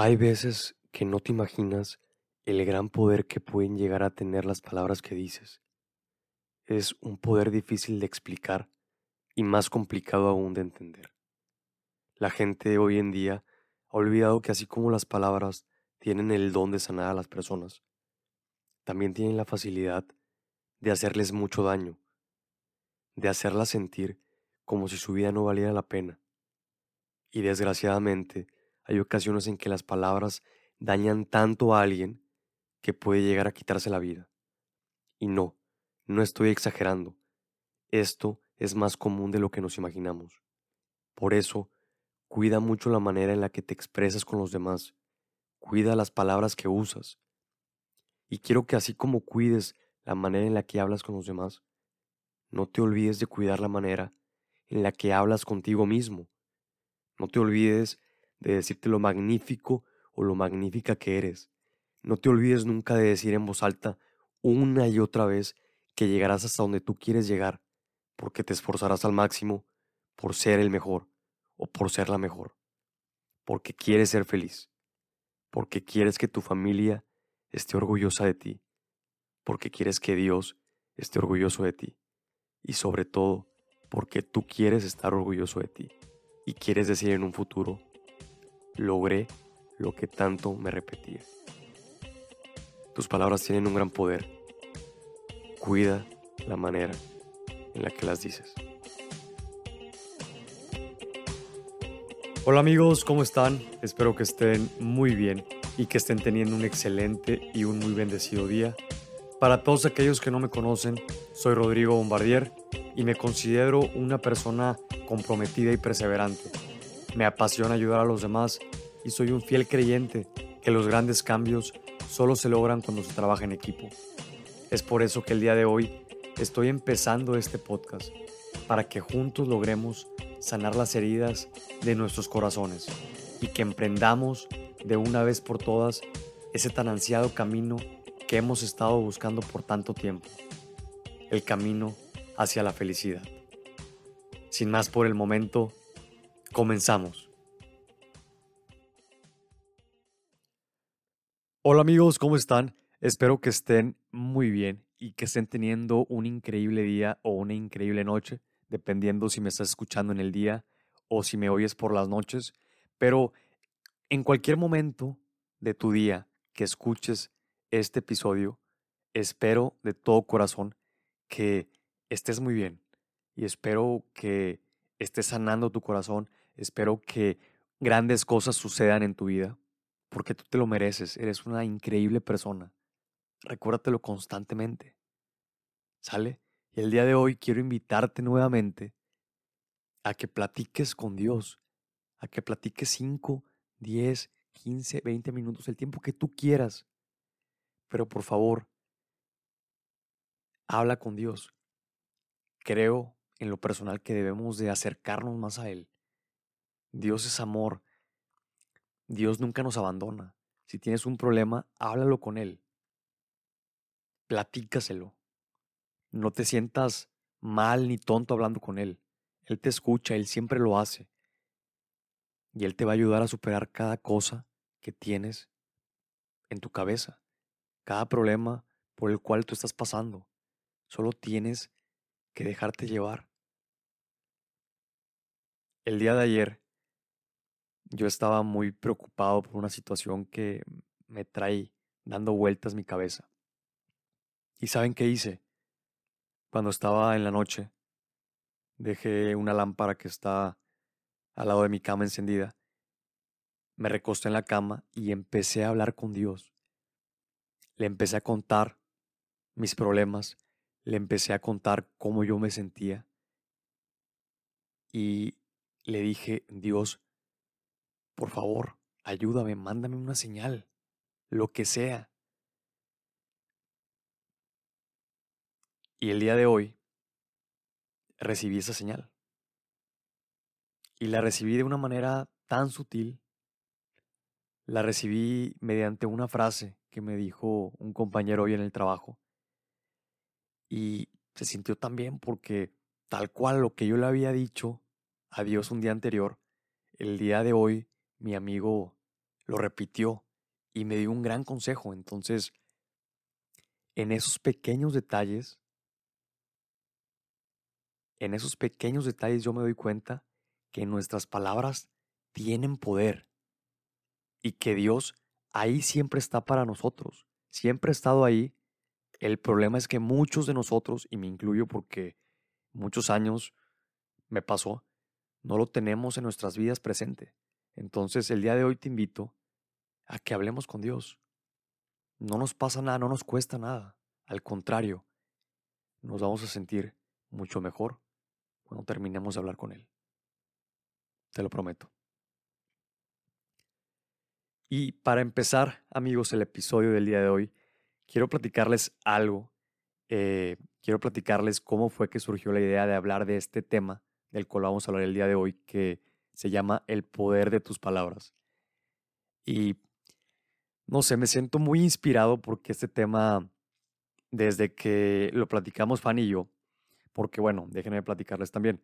Hay veces que no te imaginas el gran poder que pueden llegar a tener las palabras que dices. Es un poder difícil de explicar y más complicado aún de entender. La gente hoy en día ha olvidado que así como las palabras tienen el don de sanar a las personas, también tienen la facilidad de hacerles mucho daño, de hacerlas sentir como si su vida no valiera la pena. Y desgraciadamente, hay ocasiones en que las palabras dañan tanto a alguien que puede llegar a quitarse la vida. Y no, no estoy exagerando. Esto es más común de lo que nos imaginamos. Por eso, cuida mucho la manera en la que te expresas con los demás. Cuida las palabras que usas. Y quiero que así como cuides la manera en la que hablas con los demás, no te olvides de cuidar la manera en la que hablas contigo mismo. No te olvides de decirte lo magnífico o lo magnífica que eres. No te olvides nunca de decir en voz alta una y otra vez que llegarás hasta donde tú quieres llegar, porque te esforzarás al máximo por ser el mejor o por ser la mejor, porque quieres ser feliz, porque quieres que tu familia esté orgullosa de ti, porque quieres que Dios esté orgulloso de ti y sobre todo porque tú quieres estar orgulloso de ti y quieres decir en un futuro, logré lo que tanto me repetía. Tus palabras tienen un gran poder. Cuida la manera en la que las dices. Hola amigos, ¿cómo están? Espero que estén muy bien y que estén teniendo un excelente y un muy bendecido día. Para todos aquellos que no me conocen, soy Rodrigo Bombardier y me considero una persona comprometida y perseverante me apasiona ayudar a los demás y soy un fiel creyente que los grandes cambios solo se logran cuando se trabaja en equipo. Es por eso que el día de hoy estoy empezando este podcast, para que juntos logremos sanar las heridas de nuestros corazones y que emprendamos de una vez por todas ese tan ansiado camino que hemos estado buscando por tanto tiempo, el camino hacia la felicidad. Sin más por el momento, Comenzamos. Hola amigos, ¿cómo están? Espero que estén muy bien y que estén teniendo un increíble día o una increíble noche, dependiendo si me estás escuchando en el día o si me oyes por las noches. Pero en cualquier momento de tu día que escuches este episodio, espero de todo corazón que estés muy bien y espero que estés sanando tu corazón Espero que grandes cosas sucedan en tu vida, porque tú te lo mereces, eres una increíble persona. Recuérdatelo constantemente. ¿Sale? Y el día de hoy quiero invitarte nuevamente a que platiques con Dios, a que platiques 5, 10, 15, 20 minutos, el tiempo que tú quieras. Pero por favor, habla con Dios. Creo en lo personal que debemos de acercarnos más a Él. Dios es amor. Dios nunca nos abandona. Si tienes un problema, háblalo con Él. Platícaselo. No te sientas mal ni tonto hablando con Él. Él te escucha, Él siempre lo hace. Y Él te va a ayudar a superar cada cosa que tienes en tu cabeza, cada problema por el cual tú estás pasando. Solo tienes que dejarte llevar. El día de ayer yo estaba muy preocupado por una situación que me trae dando vueltas mi cabeza. ¿Y saben qué hice? Cuando estaba en la noche, dejé una lámpara que está al lado de mi cama encendida. Me recosté en la cama y empecé a hablar con Dios. Le empecé a contar mis problemas, le empecé a contar cómo yo me sentía. Y le dije, Dios, por favor, ayúdame, mándame una señal, lo que sea. Y el día de hoy recibí esa señal. Y la recibí de una manera tan sutil. La recibí mediante una frase que me dijo un compañero hoy en el trabajo. Y se sintió tan bien porque tal cual lo que yo le había dicho a Dios un día anterior, el día de hoy mi amigo lo repitió y me dio un gran consejo. Entonces, en esos pequeños detalles, en esos pequeños detalles yo me doy cuenta que nuestras palabras tienen poder y que Dios ahí siempre está para nosotros, siempre ha estado ahí. El problema es que muchos de nosotros, y me incluyo porque muchos años me pasó, no lo tenemos en nuestras vidas presente. Entonces el día de hoy te invito a que hablemos con Dios. No nos pasa nada, no nos cuesta nada. Al contrario, nos vamos a sentir mucho mejor cuando terminemos de hablar con Él. Te lo prometo. Y para empezar, amigos, el episodio del día de hoy, quiero platicarles algo. Eh, quiero platicarles cómo fue que surgió la idea de hablar de este tema del cual vamos a hablar el día de hoy, que se llama El poder de tus palabras. Y no sé, me siento muy inspirado porque este tema, desde que lo platicamos Fanny y yo, porque bueno, déjenme platicarles también.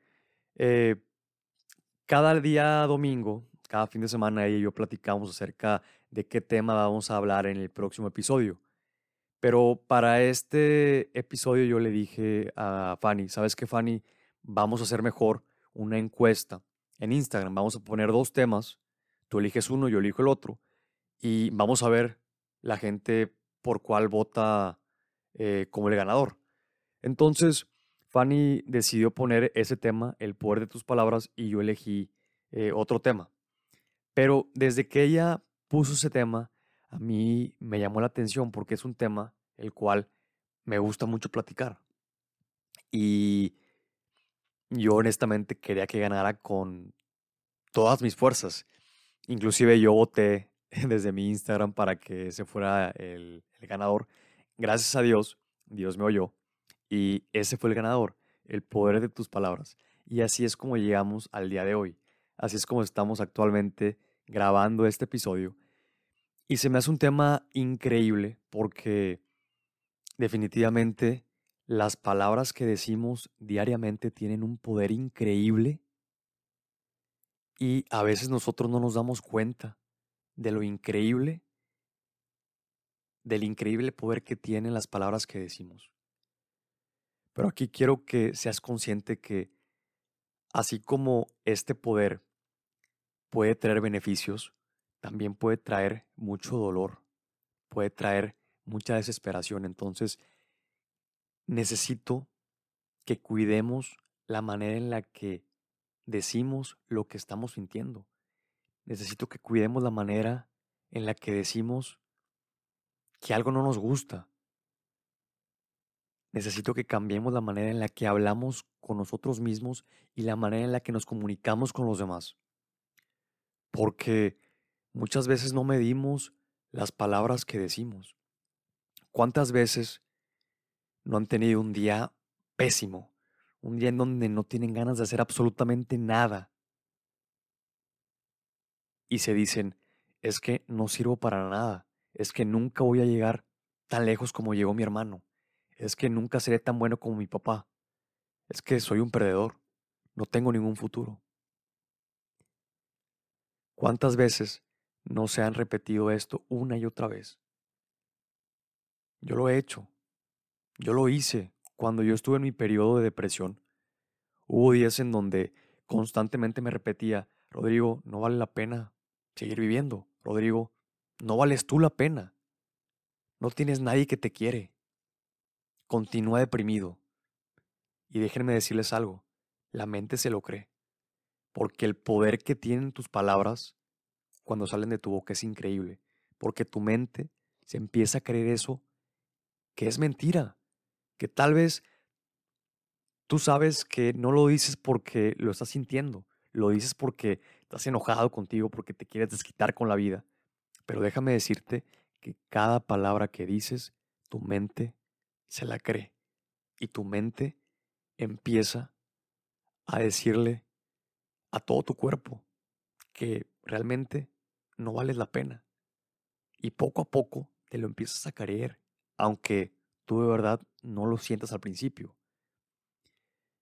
Eh, cada día domingo, cada fin de semana, ella y yo platicamos acerca de qué tema vamos a hablar en el próximo episodio. Pero para este episodio yo le dije a Fanny, ¿sabes qué, Fanny? Vamos a hacer mejor una encuesta en Instagram. Vamos a poner dos temas. Tú eliges uno, yo elijo el otro. Y vamos a ver la gente por cuál vota eh, como el ganador. Entonces, Fanny decidió poner ese tema, el poder de tus palabras, y yo elegí eh, otro tema. Pero desde que ella puso ese tema, a mí me llamó la atención porque es un tema el cual me gusta mucho platicar. Y yo honestamente quería que ganara con todas mis fuerzas. Inclusive yo voté desde mi Instagram para que se fuera el, el ganador. Gracias a Dios, Dios me oyó y ese fue el ganador, el poder de tus palabras. Y así es como llegamos al día de hoy. Así es como estamos actualmente grabando este episodio. Y se me hace un tema increíble porque definitivamente las palabras que decimos diariamente tienen un poder increíble y a veces nosotros no nos damos cuenta de lo increíble, del increíble poder que tienen las palabras que decimos. Pero aquí quiero que seas consciente que así como este poder puede traer beneficios, también puede traer mucho dolor, puede traer mucha desesperación. Entonces, necesito que cuidemos la manera en la que decimos lo que estamos sintiendo. Necesito que cuidemos la manera en la que decimos que algo no nos gusta. Necesito que cambiemos la manera en la que hablamos con nosotros mismos y la manera en la que nos comunicamos con los demás. Porque muchas veces no medimos las palabras que decimos. ¿Cuántas veces no han tenido un día pésimo, un día en donde no tienen ganas de hacer absolutamente nada. Y se dicen, es que no sirvo para nada, es que nunca voy a llegar tan lejos como llegó mi hermano, es que nunca seré tan bueno como mi papá, es que soy un perdedor, no tengo ningún futuro. ¿Cuántas veces no se han repetido esto una y otra vez? Yo lo he hecho. Yo lo hice cuando yo estuve en mi periodo de depresión. Hubo días en donde constantemente me repetía, Rodrigo, no vale la pena seguir viviendo. Rodrigo, no vales tú la pena. No tienes nadie que te quiere. Continúa deprimido. Y déjenme decirles algo, la mente se lo cree. Porque el poder que tienen tus palabras cuando salen de tu boca es increíble. Porque tu mente se empieza a creer eso que es mentira que tal vez tú sabes que no lo dices porque lo estás sintiendo, lo dices porque estás enojado contigo, porque te quieres desquitar con la vida. Pero déjame decirte que cada palabra que dices, tu mente se la cree y tu mente empieza a decirle a todo tu cuerpo que realmente no vales la pena. Y poco a poco te lo empiezas a creer, aunque tú de verdad no lo sientas al principio.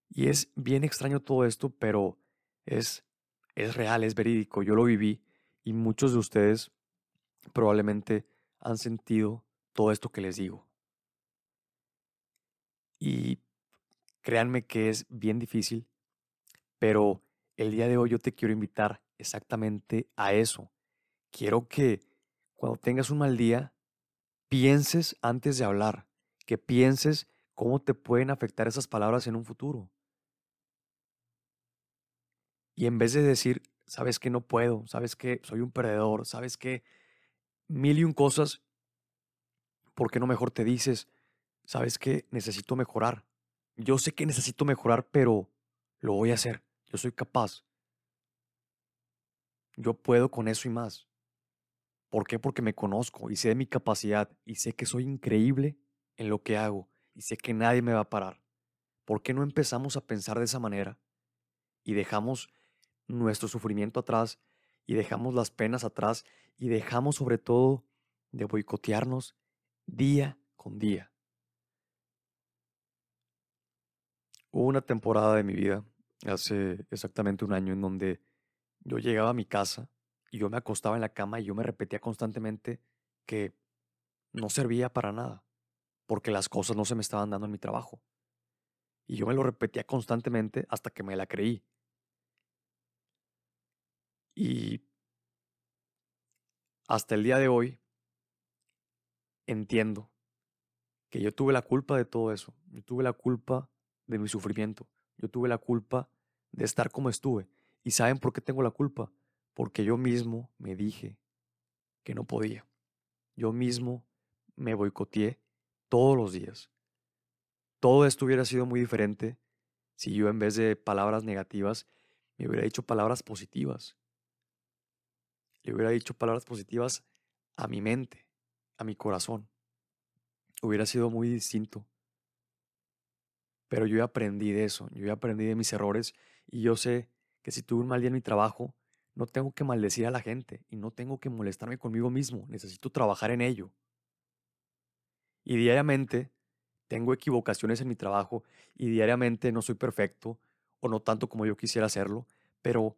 Y es bien extraño todo esto, pero es, es real, es verídico. Yo lo viví y muchos de ustedes probablemente han sentido todo esto que les digo. Y créanme que es bien difícil, pero el día de hoy yo te quiero invitar exactamente a eso. Quiero que cuando tengas un mal día, pienses antes de hablar, que pienses cómo te pueden afectar esas palabras en un futuro. Y en vez de decir, sabes que no puedo, sabes que soy un perdedor, sabes que mil y un cosas, ¿por qué no mejor te dices, sabes que necesito mejorar? Yo sé que necesito mejorar, pero lo voy a hacer. Yo soy capaz. Yo puedo con eso y más. ¿Por qué? Porque me conozco y sé de mi capacidad y sé que soy increíble en lo que hago y sé que nadie me va a parar. ¿Por qué no empezamos a pensar de esa manera y dejamos nuestro sufrimiento atrás y dejamos las penas atrás y dejamos sobre todo de boicotearnos día con día? Hubo una temporada de mi vida, hace exactamente un año, en donde yo llegaba a mi casa y yo me acostaba en la cama y yo me repetía constantemente que no servía para nada porque las cosas no se me estaban dando en mi trabajo. Y yo me lo repetía constantemente hasta que me la creí. Y hasta el día de hoy entiendo que yo tuve la culpa de todo eso. Yo tuve la culpa de mi sufrimiento. Yo tuve la culpa de estar como estuve. ¿Y saben por qué tengo la culpa? Porque yo mismo me dije que no podía. Yo mismo me boicoteé todos los días. Todo esto hubiera sido muy diferente si yo en vez de palabras negativas me hubiera dicho palabras positivas. Le hubiera dicho palabras positivas a mi mente, a mi corazón. Hubiera sido muy distinto. Pero yo aprendí de eso, yo aprendí de mis errores y yo sé que si tuve un mal día en mi trabajo, no tengo que maldecir a la gente y no tengo que molestarme conmigo mismo, necesito trabajar en ello. Y diariamente tengo equivocaciones en mi trabajo y diariamente no soy perfecto o no tanto como yo quisiera hacerlo, pero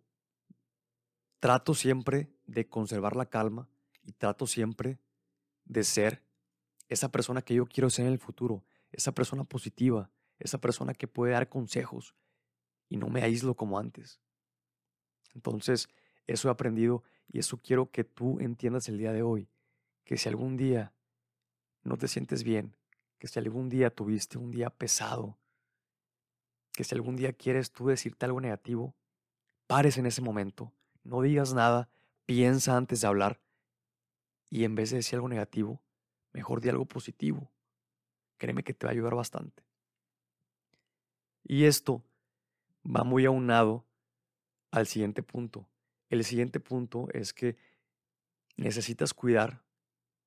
trato siempre de conservar la calma y trato siempre de ser esa persona que yo quiero ser en el futuro, esa persona positiva, esa persona que puede dar consejos y no me aíslo como antes. Entonces, eso he aprendido y eso quiero que tú entiendas el día de hoy, que si algún día no te sientes bien, que si algún día tuviste un día pesado, que si algún día quieres tú decirte algo negativo, pares en ese momento, no digas nada, piensa antes de hablar y en vez de decir algo negativo, mejor di algo positivo. Créeme que te va a ayudar bastante. Y esto va muy aunado al siguiente punto. El siguiente punto es que necesitas cuidar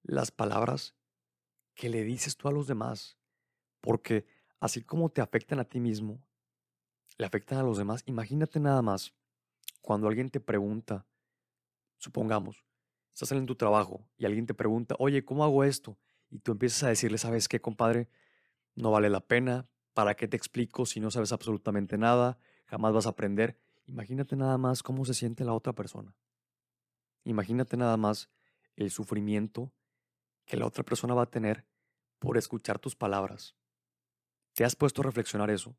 las palabras que le dices tú a los demás, porque así como te afectan a ti mismo, le afectan a los demás. Imagínate nada más cuando alguien te pregunta, supongamos, estás en tu trabajo y alguien te pregunta, oye, ¿cómo hago esto? Y tú empiezas a decirle, ¿sabes qué, compadre? No vale la pena. ¿Para qué te explico si no sabes absolutamente nada? Jamás vas a aprender. Imagínate nada más cómo se siente la otra persona. Imagínate nada más el sufrimiento que la otra persona va a tener por escuchar tus palabras. ¿Te has puesto a reflexionar eso?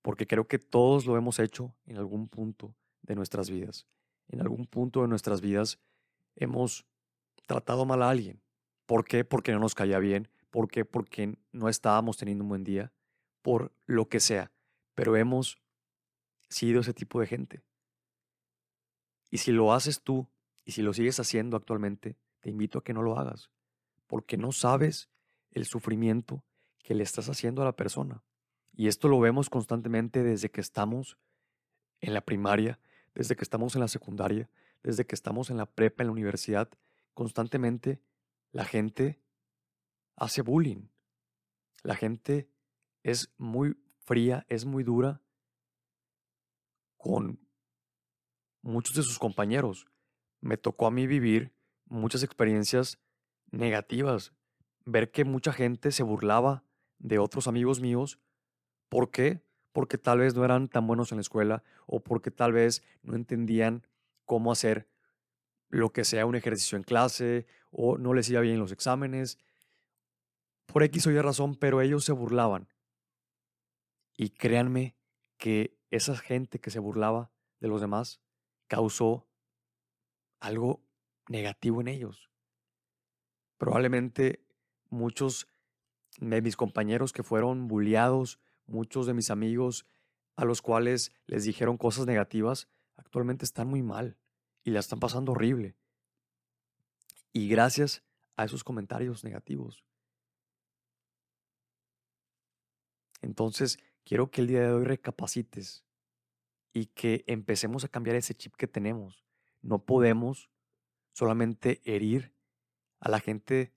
Porque creo que todos lo hemos hecho en algún punto de nuestras vidas. En algún punto de nuestras vidas hemos tratado mal a alguien. ¿Por qué? Porque no nos caía bien. ¿Por qué? Porque no estábamos teniendo un buen día. Por lo que sea. Pero hemos sido ese tipo de gente. Y si lo haces tú y si lo sigues haciendo actualmente, te invito a que no lo hagas, porque no sabes el sufrimiento que le estás haciendo a la persona. Y esto lo vemos constantemente desde que estamos en la primaria, desde que estamos en la secundaria, desde que estamos en la prepa, en la universidad. Constantemente la gente hace bullying. La gente es muy fría, es muy dura con muchos de sus compañeros. Me tocó a mí vivir muchas experiencias negativas, ver que mucha gente se burlaba de otros amigos míos. ¿Por qué? Porque tal vez no eran tan buenos en la escuela o porque tal vez no entendían cómo hacer lo que sea un ejercicio en clase o no les iba bien los exámenes, por X o Y razón, pero ellos se burlaban. Y créanme que esa gente que se burlaba de los demás causó algo negativo en ellos. Probablemente muchos de mis compañeros que fueron bulliados, muchos de mis amigos a los cuales les dijeron cosas negativas, actualmente están muy mal y la están pasando horrible. Y gracias a esos comentarios negativos. Entonces, quiero que el día de hoy recapacites y que empecemos a cambiar ese chip que tenemos. No podemos solamente herir a la gente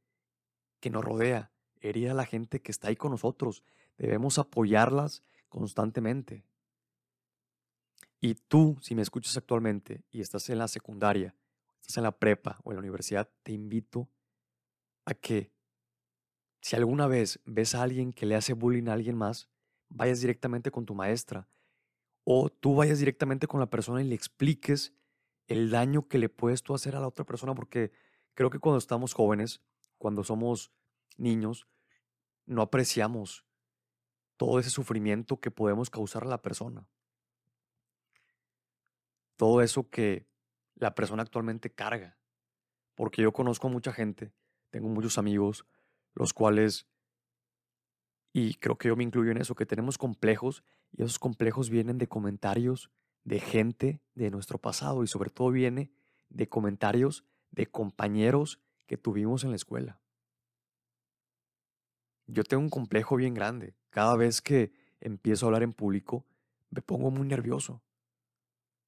que nos rodea, herir a la gente que está ahí con nosotros. Debemos apoyarlas constantemente. Y tú, si me escuchas actualmente y estás en la secundaria, estás en la prepa o en la universidad, te invito a que si alguna vez ves a alguien que le hace bullying a alguien más, vayas directamente con tu maestra o tú vayas directamente con la persona y le expliques el daño que le puedes tú hacer a la otra persona, porque creo que cuando estamos jóvenes, cuando somos niños, no apreciamos todo ese sufrimiento que podemos causar a la persona. Todo eso que la persona actualmente carga. Porque yo conozco mucha gente, tengo muchos amigos, los cuales, y creo que yo me incluyo en eso, que tenemos complejos y esos complejos vienen de comentarios de gente de nuestro pasado y sobre todo viene de comentarios de compañeros que tuvimos en la escuela. Yo tengo un complejo bien grande. Cada vez que empiezo a hablar en público, me pongo muy nervioso.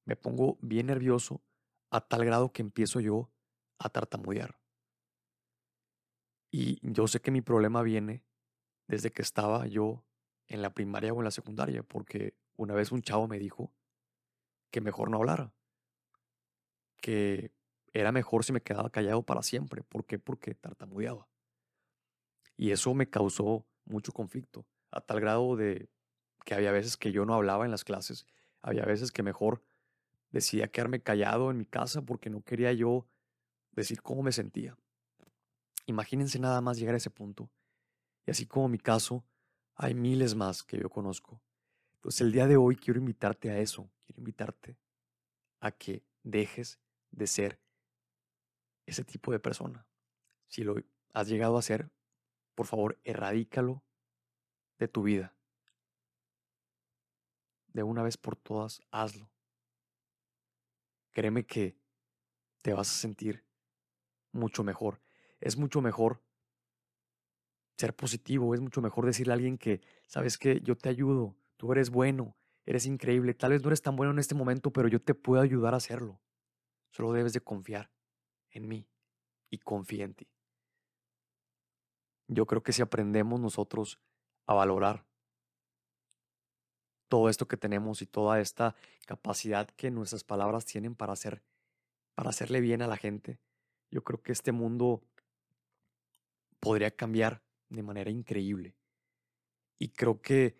Me pongo bien nervioso a tal grado que empiezo yo a tartamudear. Y yo sé que mi problema viene desde que estaba yo en la primaria o en la secundaria, porque una vez un chavo me dijo que mejor no hablara, que era mejor si me quedaba callado para siempre. ¿Por qué? Porque tartamudeaba. Y eso me causó mucho conflicto, a tal grado de que había veces que yo no hablaba en las clases, había veces que mejor decidía quedarme callado en mi casa porque no quería yo decir cómo me sentía. Imagínense nada más llegar a ese punto. Y así como mi caso, hay miles más que yo conozco. Entonces el día de hoy quiero invitarte a eso, quiero invitarte a que dejes de ser ese tipo de persona. Si lo has llegado a ser, por favor, erradícalo de tu vida. De una vez por todas, hazlo. Créeme que te vas a sentir mucho mejor. Es mucho mejor ser positivo, es mucho mejor decirle a alguien que, sabes que yo te ayudo, tú eres bueno, eres increíble, tal vez no eres tan bueno en este momento, pero yo te puedo ayudar a hacerlo. Solo debes de confiar en mí y confía en ti. Yo creo que si aprendemos nosotros a valorar todo esto que tenemos y toda esta capacidad que nuestras palabras tienen para hacer para hacerle bien a la gente, yo creo que este mundo podría cambiar de manera increíble. Y creo que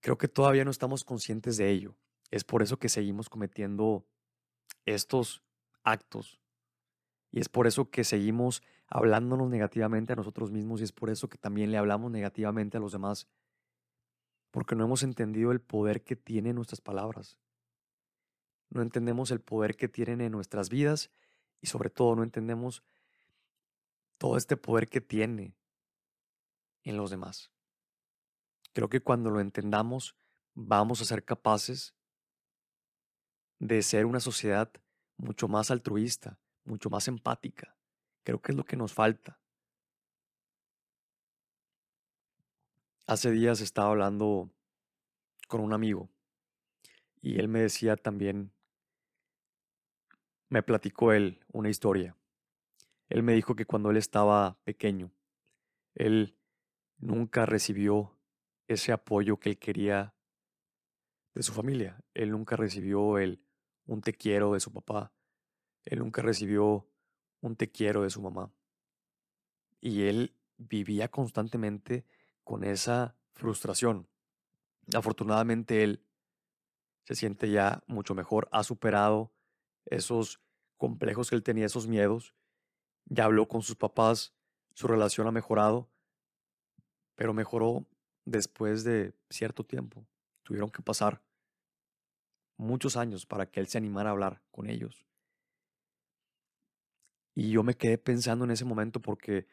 creo que todavía no estamos conscientes de ello. Es por eso que seguimos cometiendo estos actos. Y es por eso que seguimos hablándonos negativamente a nosotros mismos y es por eso que también le hablamos negativamente a los demás. Porque no hemos entendido el poder que tienen nuestras palabras. No entendemos el poder que tienen en nuestras vidas y sobre todo no entendemos todo este poder que tiene en los demás. Creo que cuando lo entendamos vamos a ser capaces de ser una sociedad mucho más altruista, mucho más empática. Creo que es lo que nos falta. Hace días estaba hablando con un amigo y él me decía también, me platicó él una historia. Él me dijo que cuando él estaba pequeño, él nunca recibió ese apoyo que él quería de su familia. Él nunca recibió el un te quiero de su papá. Él nunca recibió un te quiero de su mamá. Y él vivía constantemente con esa frustración. Afortunadamente él se siente ya mucho mejor, ha superado esos complejos que él tenía, esos miedos. Ya habló con sus papás, su relación ha mejorado, pero mejoró después de cierto tiempo. Tuvieron que pasar muchos años para que él se animara a hablar con ellos. Y yo me quedé pensando en ese momento porque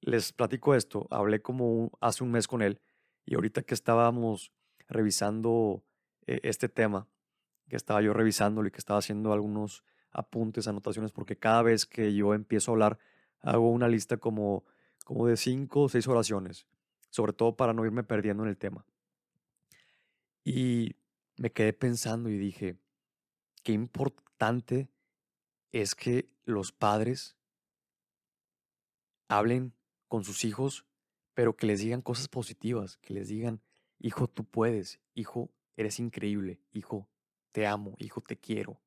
les platico esto, hablé como hace un mes con él y ahorita que estábamos revisando eh, este tema, que estaba yo revisándolo y que estaba haciendo algunos apuntes, anotaciones, porque cada vez que yo empiezo a hablar, hago una lista como, como de cinco o seis oraciones, sobre todo para no irme perdiendo en el tema. Y me quedé pensando y dije, qué importante es que los padres hablen con sus hijos, pero que les digan cosas positivas, que les digan, hijo, tú puedes, hijo, eres increíble, hijo, te amo, hijo, te quiero.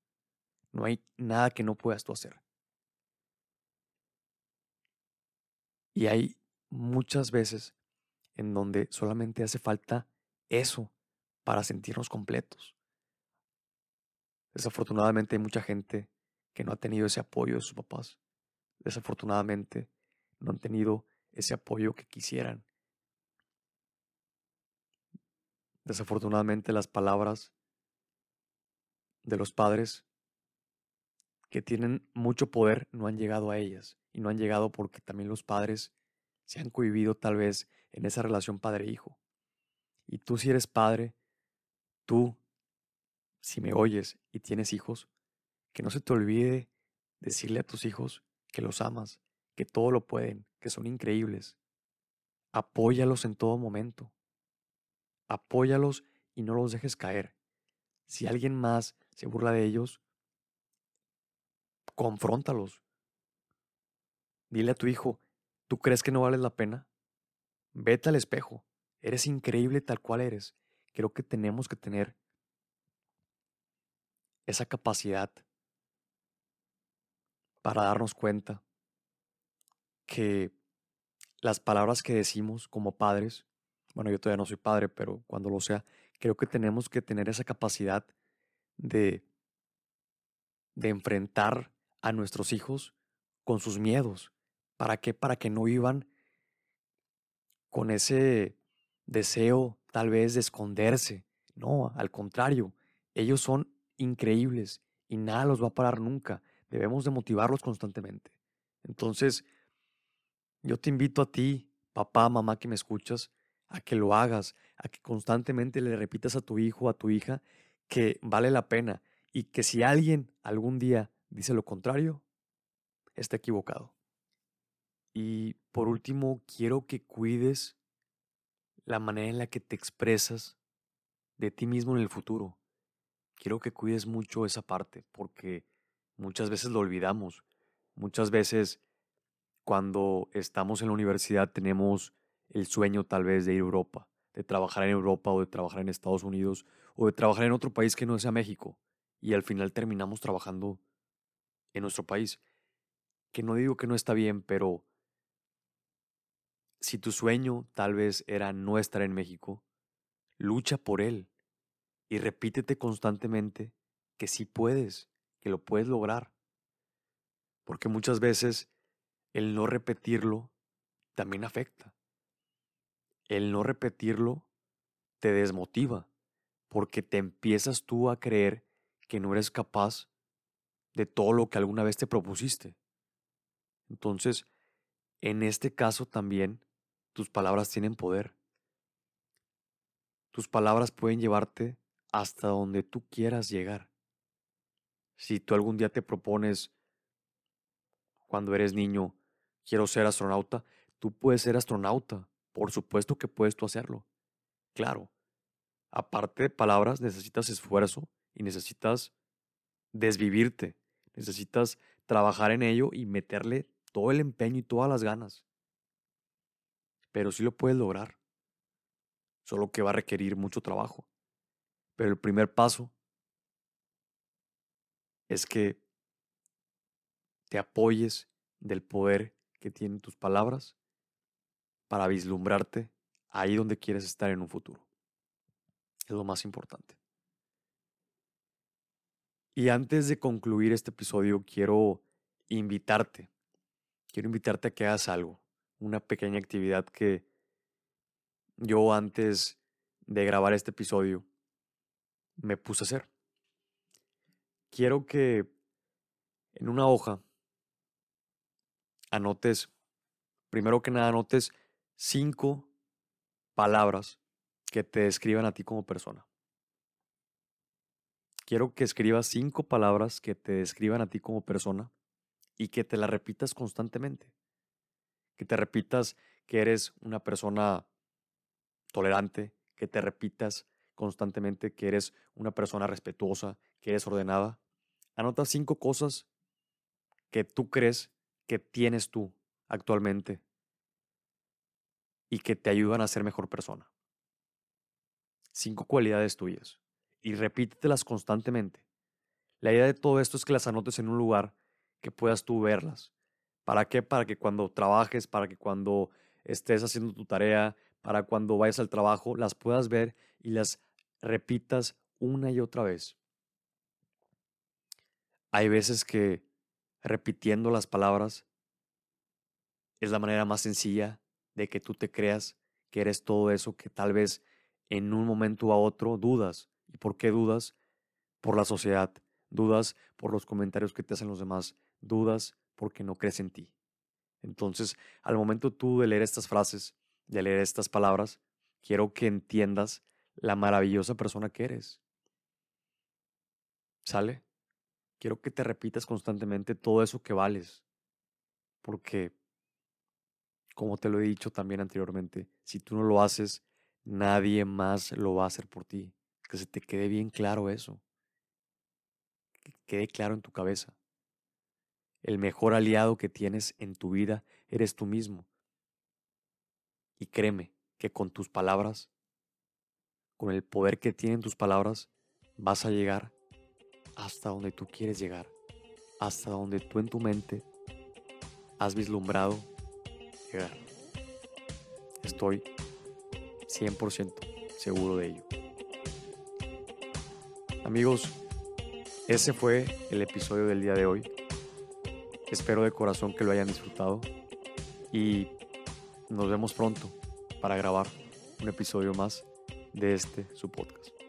No hay nada que no puedas tú hacer. Y hay muchas veces en donde solamente hace falta eso para sentirnos completos. Desafortunadamente hay mucha gente que no ha tenido ese apoyo de sus papás. Desafortunadamente no han tenido ese apoyo que quisieran. Desafortunadamente las palabras de los padres que tienen mucho poder no han llegado a ellas y no han llegado porque también los padres se han cohibido tal vez en esa relación padre-hijo. Y tú si eres padre, tú, si me oyes y tienes hijos, que no se te olvide decirle a tus hijos que los amas, que todo lo pueden, que son increíbles. Apóyalos en todo momento. Apóyalos y no los dejes caer. Si alguien más se burla de ellos, confróntalos. Dile a tu hijo, ¿tú crees que no vales la pena? Vete al espejo. Eres increíble tal cual eres. Creo que tenemos que tener esa capacidad para darnos cuenta que las palabras que decimos como padres, bueno, yo todavía no soy padre, pero cuando lo sea, creo que tenemos que tener esa capacidad de, de enfrentar a nuestros hijos con sus miedos. ¿Para qué? Para que no vivan con ese deseo tal vez de esconderse. No, al contrario, ellos son increíbles y nada los va a parar nunca. Debemos de motivarlos constantemente. Entonces, yo te invito a ti, papá, mamá que me escuchas, a que lo hagas, a que constantemente le repitas a tu hijo, a tu hija, que vale la pena y que si alguien algún día dice lo contrario, está equivocado. Y por último, quiero que cuides la manera en la que te expresas de ti mismo en el futuro. Quiero que cuides mucho esa parte porque Muchas veces lo olvidamos. Muchas veces cuando estamos en la universidad tenemos el sueño tal vez de ir a Europa, de trabajar en Europa o de trabajar en Estados Unidos o de trabajar en otro país que no sea México. Y al final terminamos trabajando en nuestro país. Que no digo que no está bien, pero si tu sueño tal vez era no estar en México, lucha por él y repítete constantemente que sí puedes, que lo puedes lograr. Porque muchas veces el no repetirlo también afecta. El no repetirlo te desmotiva porque te empiezas tú a creer que no eres capaz de todo lo que alguna vez te propusiste. Entonces, en este caso también, tus palabras tienen poder. Tus palabras pueden llevarte hasta donde tú quieras llegar. Si tú algún día te propones, cuando eres niño, quiero ser astronauta, tú puedes ser astronauta. Por supuesto que puedes tú hacerlo. Claro. Aparte de palabras, necesitas esfuerzo y necesitas desvivirte. Necesitas trabajar en ello y meterle todo el empeño y todas las ganas. Pero sí lo puedes lograr. Solo que va a requerir mucho trabajo. Pero el primer paso es que te apoyes del poder que tienen tus palabras para vislumbrarte ahí donde quieres estar en un futuro. Es lo más importante. Y antes de concluir este episodio, quiero invitarte, quiero invitarte a que hagas algo, una pequeña actividad que yo antes de grabar este episodio me puse a hacer. Quiero que en una hoja anotes, primero que nada, anotes cinco palabras que te describan a ti como persona. Quiero que escribas cinco palabras que te describan a ti como persona y que te las repitas constantemente. Que te repitas que eres una persona tolerante, que te repitas constantemente que eres una persona respetuosa, que eres ordenada. Anota cinco cosas que tú crees que tienes tú actualmente y que te ayudan a ser mejor persona. Cinco cualidades tuyas y repítetelas constantemente. La idea de todo esto es que las anotes en un lugar que puedas tú verlas. ¿Para qué? Para que cuando trabajes, para que cuando estés haciendo tu tarea, para cuando vayas al trabajo, las puedas ver y las repitas una y otra vez. Hay veces que repitiendo las palabras es la manera más sencilla de que tú te creas que eres todo eso que tal vez en un momento a otro dudas. ¿Y por qué dudas? Por la sociedad, dudas por los comentarios que te hacen los demás, dudas porque no crees en ti. Entonces, al momento tú de leer estas frases, de leer estas palabras, quiero que entiendas la maravillosa persona que eres. ¿Sale? Quiero que te repitas constantemente todo eso que vales. Porque, como te lo he dicho también anteriormente, si tú no lo haces, nadie más lo va a hacer por ti. Que se te quede bien claro eso. Que quede claro en tu cabeza. El mejor aliado que tienes en tu vida eres tú mismo. Y créeme que con tus palabras con el poder que tienen tus palabras, vas a llegar hasta donde tú quieres llegar, hasta donde tú en tu mente has vislumbrado llegar. Estoy 100% seguro de ello. Amigos, ese fue el episodio del día de hoy. Espero de corazón que lo hayan disfrutado y nos vemos pronto para grabar un episodio más de este su podcast.